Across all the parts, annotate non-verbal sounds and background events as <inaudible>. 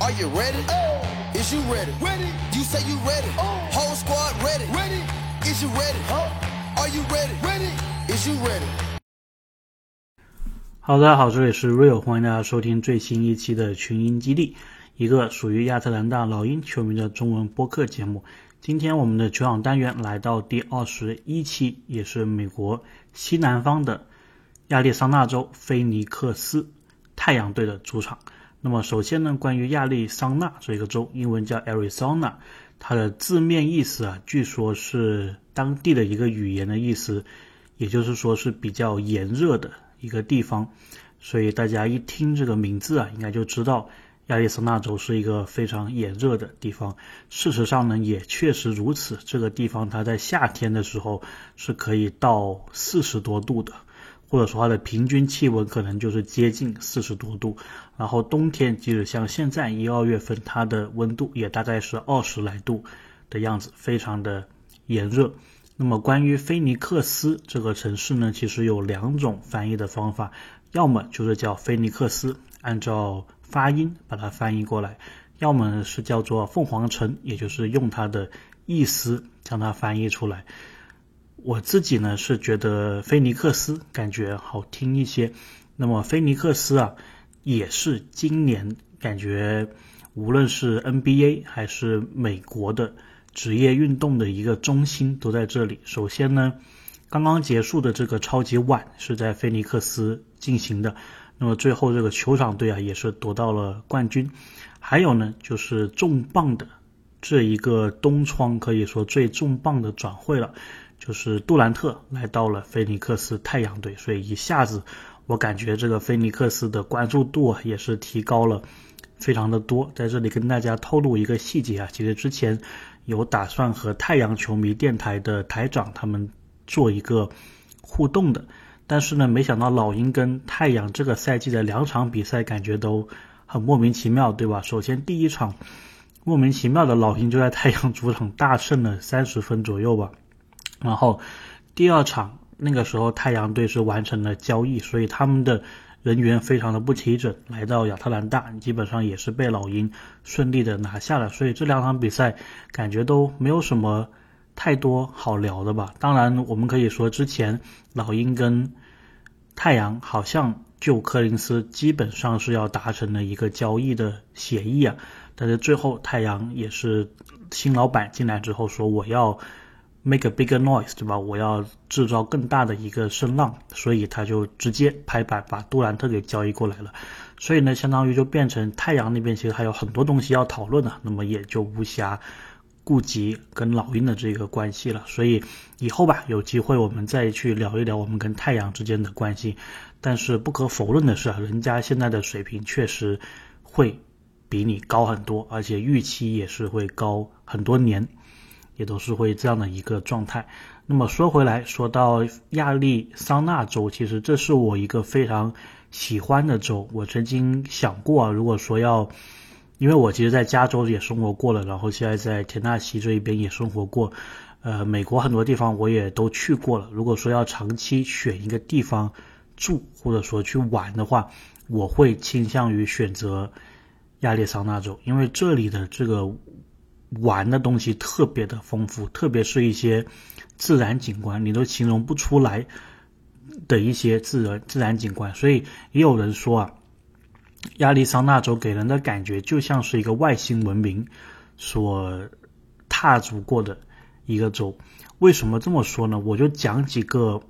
Are you ready? Oh. Is you ready? Ready. You say you ready. Whole squad ready. Ready. Is you ready? Are you ready? Ready. Is you ready? 好，大家好，这里是 Real，欢迎大家收听最新一期的群英基地，一个属于亚特兰大老鹰球迷的中文播客节目。今天我们的球场单元来到第二十一期，也是美国西南方的亚利桑那州菲尼克斯太阳队的主场。那么首先呢，关于亚利桑那这个州，英文叫 Arizona，它的字面意思啊，据说是当地的一个语言的意思，也就是说是比较炎热的。一个地方，所以大家一听这个名字啊，应该就知道亚利桑那州是一个非常炎热的地方。事实上呢，也确实如此。这个地方它在夏天的时候是可以到四十多度的，或者说它的平均气温可能就是接近四十多度。然后冬天，即使像现在一二月份，它的温度也大概是二十来度的样子，非常的炎热。那么关于菲尼克斯这个城市呢，其实有两种翻译的方法，要么就是叫菲尼克斯，按照发音把它翻译过来；要么是叫做凤凰城，也就是用它的意思将它翻译出来。我自己呢是觉得菲尼克斯感觉好听一些。那么菲尼克斯啊，也是今年感觉无论是 NBA 还是美国的。职业运动的一个中心都在这里。首先呢，刚刚结束的这个超级碗是在菲尼克斯进行的，那么最后这个酋长队啊也是夺到了冠军。还有呢，就是重磅的这一个东窗可以说最重磅的转会了，就是杜兰特来到了菲尼克斯太阳队，所以一下子我感觉这个菲尼克斯的关注度也是提高了非常的多。在这里跟大家透露一个细节啊，其实之前。有打算和太阳球迷电台的台长他们做一个互动的，但是呢，没想到老鹰跟太阳这个赛季的两场比赛感觉都很莫名其妙，对吧？首先第一场莫名其妙的老鹰就在太阳主场大胜了三十分左右吧，然后第二场那个时候太阳队是完成了交易，所以他们的。人员非常的不齐整，来到亚特兰大，基本上也是被老鹰顺利的拿下了。所以这两场比赛感觉都没有什么太多好聊的吧。当然，我们可以说之前老鹰跟太阳好像就柯林斯基本上是要达成了一个交易的协议啊，但是最后太阳也是新老板进来之后说我要。Make a bigger noise，对吧？我要制造更大的一个声浪，所以他就直接拍板把杜兰特给交易过来了。所以呢，相当于就变成太阳那边其实还有很多东西要讨论的，那么也就无暇顾及跟老鹰的这个关系了。所以以后吧，有机会我们再去聊一聊我们跟太阳之间的关系。但是不可否认的是啊，人家现在的水平确实会比你高很多，而且预期也是会高很多年。也都是会这样的一个状态。那么说回来，说到亚利桑那州，其实这是我一个非常喜欢的州。我曾经想过啊，如果说要，因为我其实在加州也生活过了，然后现在在田纳西这一边也生活过，呃，美国很多地方我也都去过了。如果说要长期选一个地方住，或者说去玩的话，我会倾向于选择亚利桑那州，因为这里的这个。玩的东西特别的丰富，特别是一些自然景观，你都形容不出来的一些自然自然景观。所以也有人说啊，亚利桑那州给人的感觉就像是一个外星文明所踏足过的一个州。为什么这么说呢？我就讲几个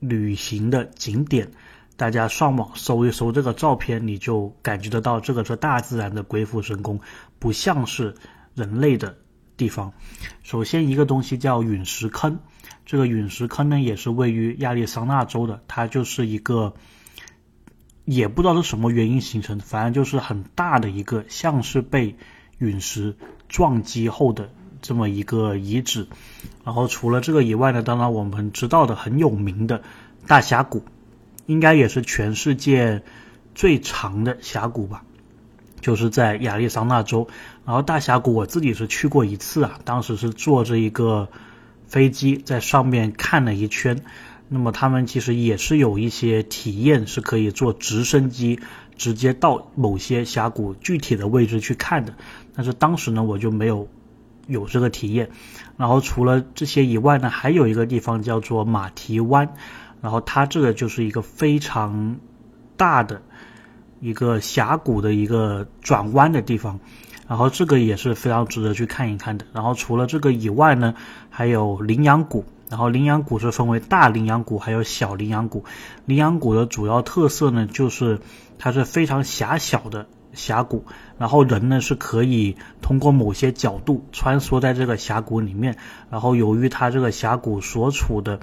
旅行的景点，大家上网搜一搜这个照片，你就感觉得到这个是大自然的鬼斧神工，不像是。人类的地方，首先一个东西叫陨石坑，这个陨石坑呢也是位于亚利桑那州的，它就是一个也不知道是什么原因形成的，反正就是很大的一个像是被陨石撞击后的这么一个遗址。然后除了这个以外呢，当然我们知道的很有名的大峡谷，应该也是全世界最长的峡谷吧。就是在亚利桑那州，然后大峡谷我自己是去过一次啊，当时是坐着一个飞机在上面看了一圈。那么他们其实也是有一些体验是可以坐直升机直接到某些峡谷具体的位置去看的。但是当时呢，我就没有有这个体验。然后除了这些以外呢，还有一个地方叫做马蹄湾，然后它这个就是一个非常大的一个峡谷的一个转弯的地方。然后这个也是非常值得去看一看的。然后除了这个以外呢，还有羚羊谷。然后羚羊谷是分为大羚羊谷还有小羚羊谷。羚羊谷的主要特色呢，就是它是非常狭小的峡谷，然后人呢是可以通过某些角度穿梭在这个峡谷里面。然后由于它这个峡谷所处的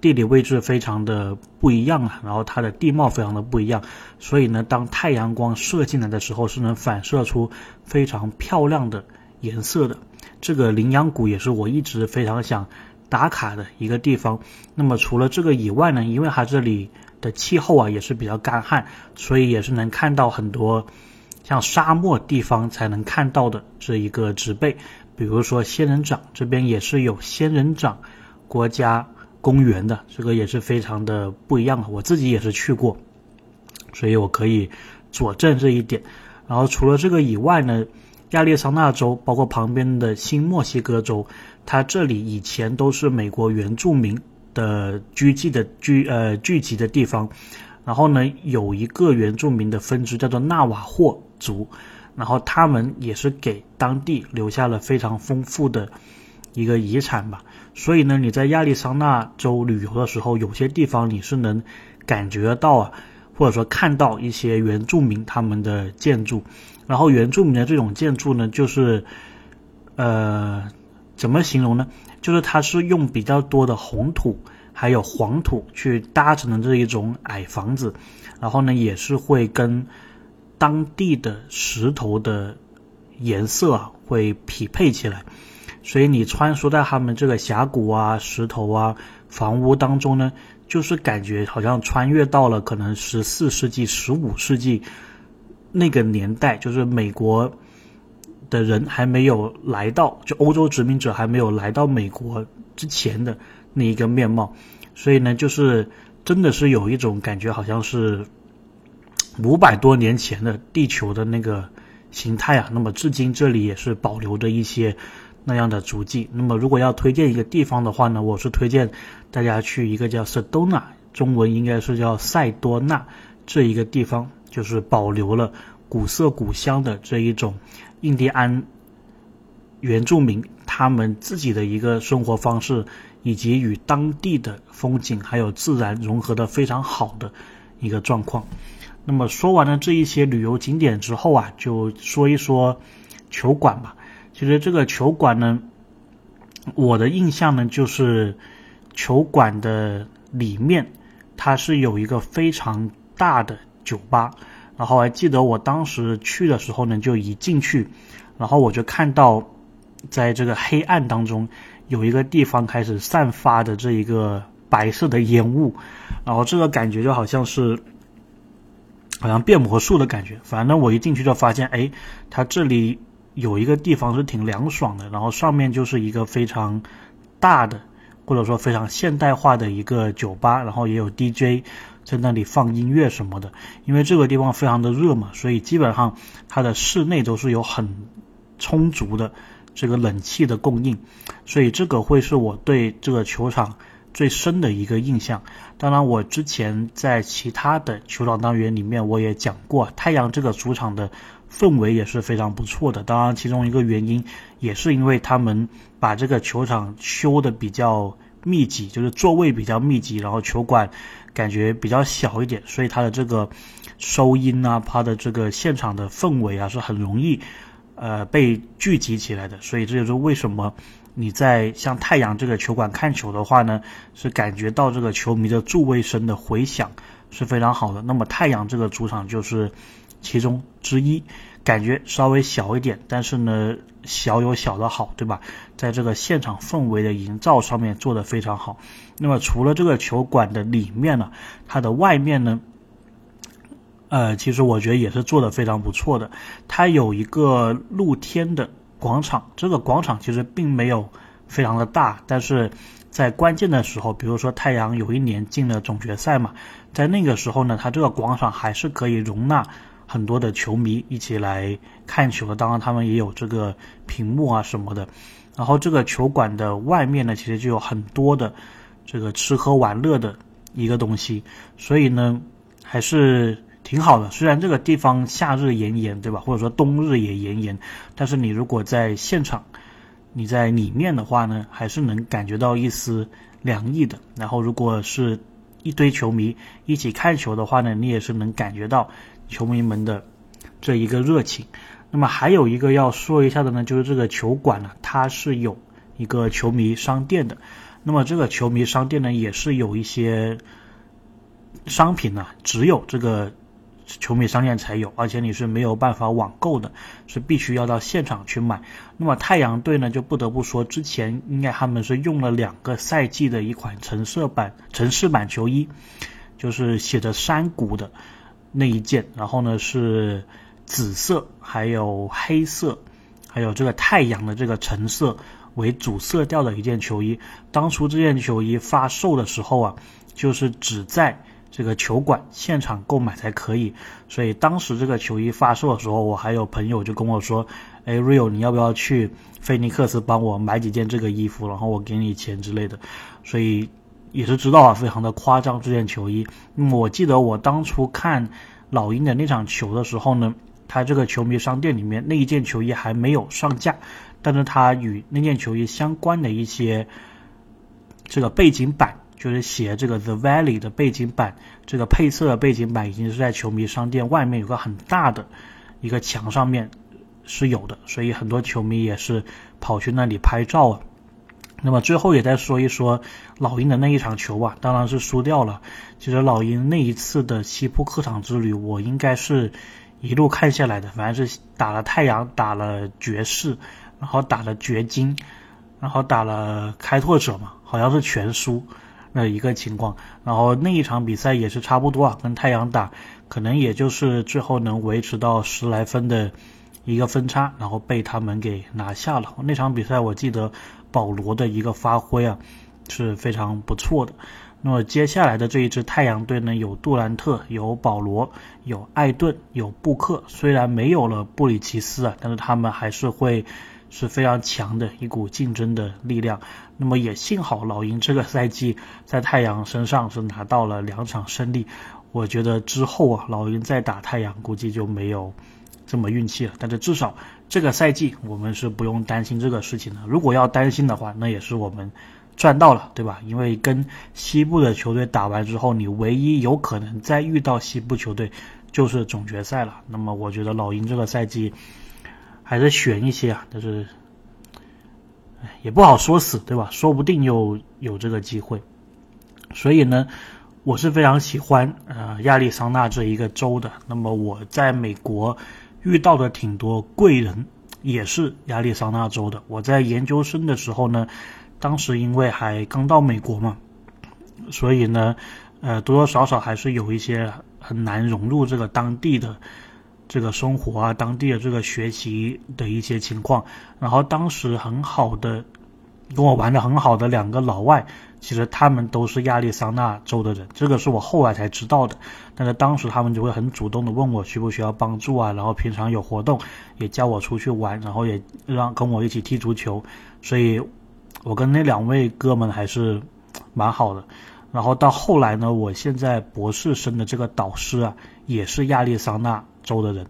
地理位置非常的不一样啊，然后它的地貌非常的不一样，所以呢，当太阳光射进来的时候，是能反射出非常漂亮的颜色的。这个羚羊谷也是我一直非常想打卡的一个地方。那么除了这个以外呢，因为它这里的气候啊也是比较干旱，所以也是能看到很多像沙漠地方才能看到的这一个植被，比如说仙人掌，这边也是有仙人掌国家。公园的这个也是非常的不一样的，我自己也是去过，所以我可以佐证这一点。然后除了这个以外呢，亚利桑那州包括旁边的新墨西哥州，它这里以前都是美国原住民的聚集的聚呃聚集的地方。然后呢，有一个原住民的分支叫做纳瓦霍族，然后他们也是给当地留下了非常丰富的一个遗产吧。所以呢，你在亚利桑那州旅游的时候，有些地方你是能感觉到啊，或者说看到一些原住民他们的建筑。然后原住民的这种建筑呢，就是呃，怎么形容呢？就是它是用比较多的红土还有黄土去搭成的这一种矮房子，然后呢，也是会跟当地的石头的颜色啊会匹配起来。所以你穿梭在他们这个峡谷啊、石头啊、房屋当中呢，就是感觉好像穿越到了可能十四世纪、十五世纪那个年代，就是美国的人还没有来到，就欧洲殖民者还没有来到美国之前的那一个面貌。所以呢，就是真的是有一种感觉，好像是五百多年前的地球的那个形态啊。那么至今这里也是保留着一些。那样的足迹。那么，如果要推荐一个地方的话呢，我是推荐大家去一个叫 Sedona，中文应该是叫塞多纳这一个地方，就是保留了古色古香的这一种印第安原住民他们自己的一个生活方式，以及与当地的风景还有自然融合的非常好的一个状况。那么说完了这一些旅游景点之后啊，就说一说球馆吧。其实这个球馆呢，我的印象呢就是球馆的里面它是有一个非常大的酒吧，然后还记得我当时去的时候呢，就一进去，然后我就看到在这个黑暗当中有一个地方开始散发的这一个白色的烟雾，然后这个感觉就好像是好像变魔术的感觉。反正我一进去就发现，哎，它这里。有一个地方是挺凉爽的，然后上面就是一个非常大的，或者说非常现代化的一个酒吧，然后也有 DJ 在那里放音乐什么的。因为这个地方非常的热嘛，所以基本上它的室内都是有很充足的这个冷气的供应，所以这个会是我对这个球场最深的一个印象。当然，我之前在其他的球场单元里面我也讲过，太阳这个主场的。氛围也是非常不错的，当然其中一个原因也是因为他们把这个球场修的比较密集，就是座位比较密集，然后球馆感觉比较小一点，所以它的这个收音啊，它的这个现场的氛围啊是很容易呃被聚集起来的，所以这就是为什么你在像太阳这个球馆看球的话呢，是感觉到这个球迷的助威声的回响是非常好的。那么太阳这个主场就是。其中之一，感觉稍微小一点，但是呢，小有小的好，对吧？在这个现场氛围的营造上面做得非常好。那么除了这个球馆的里面呢，它的外面呢，呃，其实我觉得也是做得非常不错的。它有一个露天的广场，这个广场其实并没有非常的大，但是在关键的时候，比如说太阳有一年进了总决赛嘛，在那个时候呢，它这个广场还是可以容纳。很多的球迷一起来看球的，当然他们也有这个屏幕啊什么的。然后这个球馆的外面呢，其实就有很多的这个吃喝玩乐的一个东西，所以呢还是挺好的。虽然这个地方夏日炎炎，对吧？或者说冬日也炎炎，但是你如果在现场，你在里面的话呢，还是能感觉到一丝凉意的。然后如果是一堆球迷一起看球的话呢，你也是能感觉到球迷们的这一个热情。那么还有一个要说一下的呢，就是这个球馆呢，它是有一个球迷商店的。那么这个球迷商店呢，也是有一些商品呢，只有这个球迷商店才有，而且你是没有办法网购的，是必须要到现场去买。那么太阳队呢，就不得不说，之前应该他们是用了两个赛季的一款橙色版、城市版球衣，就是写着山谷的那一件，然后呢是。紫色，还有黑色，还有这个太阳的这个橙色为主色调的一件球衣。当初这件球衣发售的时候啊，就是只在这个球馆现场购买才可以。所以当时这个球衣发售的时候，我还有朋友就跟我说：“哎，Rio，你要不要去菲尼克斯帮我买几件这个衣服，然后我给你钱之类的。”所以也是知道啊，非常的夸张这件球衣。那么我记得我当初看老鹰的那场球的时候呢。他这个球迷商店里面那一件球衣还没有上架，但是他与那件球衣相关的一些这个背景板，就是写这个 The Valley 的背景板，这个配色的背景板已经是在球迷商店外面有个很大的一个墙上面是有的，所以很多球迷也是跑去那里拍照啊。那么最后也再说一说老鹰的那一场球吧，当然是输掉了。其实老鹰那一次的西部客场之旅，我应该是。一路看下来的，反正是打了太阳，打了爵士，然后打了掘金，然后打了开拓者嘛，好像是全输那一个情况。然后那一场比赛也是差不多啊，跟太阳打，可能也就是最后能维持到十来分的一个分差，然后被他们给拿下了。那场比赛我记得保罗的一个发挥啊是非常不错的。那么接下来的这一支太阳队呢，有杜兰特，有保罗，有艾顿，有布克。虽然没有了布里奇斯啊，但是他们还是会是非常强的一股竞争的力量。那么也幸好老鹰这个赛季 <laughs> 在太阳身上是拿到了两场胜利。我觉得之后啊，老鹰再打太阳估计就没有这么运气了。但是至少这个赛季我们是不用担心这个事情的。如果要担心的话，那也是我们。赚到了，对吧？因为跟西部的球队打完之后，你唯一有可能再遇到西部球队就是总决赛了。那么我觉得老鹰这个赛季还是悬一些啊，但是也不好说死，对吧？说不定又有这个机会。所以呢，我是非常喜欢呃亚利桑那这一个州的。那么我在美国遇到的挺多贵人，也是亚利桑那州的。我在研究生的时候呢。当时因为还刚到美国嘛，所以呢，呃，多多少少还是有一些很难融入这个当地的这个生活啊，当地的这个学习的一些情况。然后当时很好的跟我玩的很好的两个老外，其实他们都是亚利桑那州的人，这个是我后来才知道的。但是当时他们就会很主动的问我需不需要帮助啊，然后平常有活动也叫我出去玩，然后也让跟我一起踢足球，所以。我跟那两位哥们还是蛮好的，然后到后来呢，我现在博士生的这个导师啊，也是亚利桑那州的人，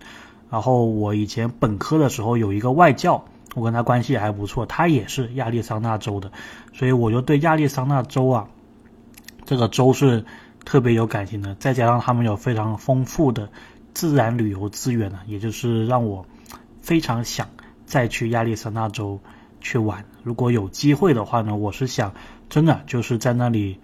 然后我以前本科的时候有一个外教，我跟他关系还不错，他也是亚利桑那州的，所以我就对亚利桑那州啊，这个州是特别有感情的，再加上他们有非常丰富的自然旅游资源呢，也就是让我非常想再去亚利桑那州。去玩，如果有机会的话呢，我是想真的就是在那里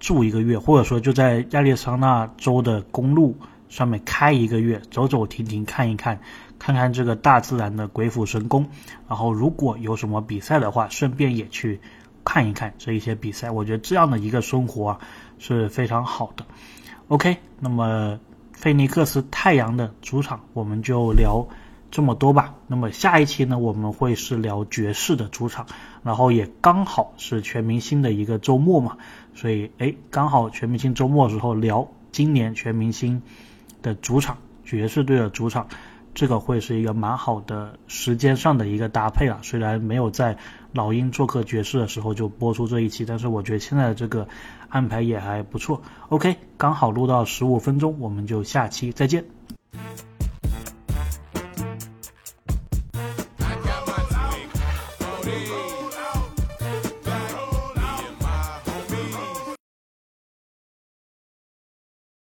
住一个月，或者说就在亚利桑那州的公路上面开一个月，走走停停看一看，看看这个大自然的鬼斧神工。然后如果有什么比赛的话，顺便也去看一看这一些比赛。我觉得这样的一个生活啊是非常好的。OK，那么菲尼克斯太阳的主场我们就聊。这么多吧，那么下一期呢，我们会是聊爵士的主场，然后也刚好是全明星的一个周末嘛，所以哎，刚好全明星周末的时候聊今年全明星的主场爵士队的主场，这个会是一个蛮好的时间上的一个搭配啊。虽然没有在老鹰做客爵士的时候就播出这一期，但是我觉得现在的这个安排也还不错。OK，刚好录到十五分钟，我们就下期再见。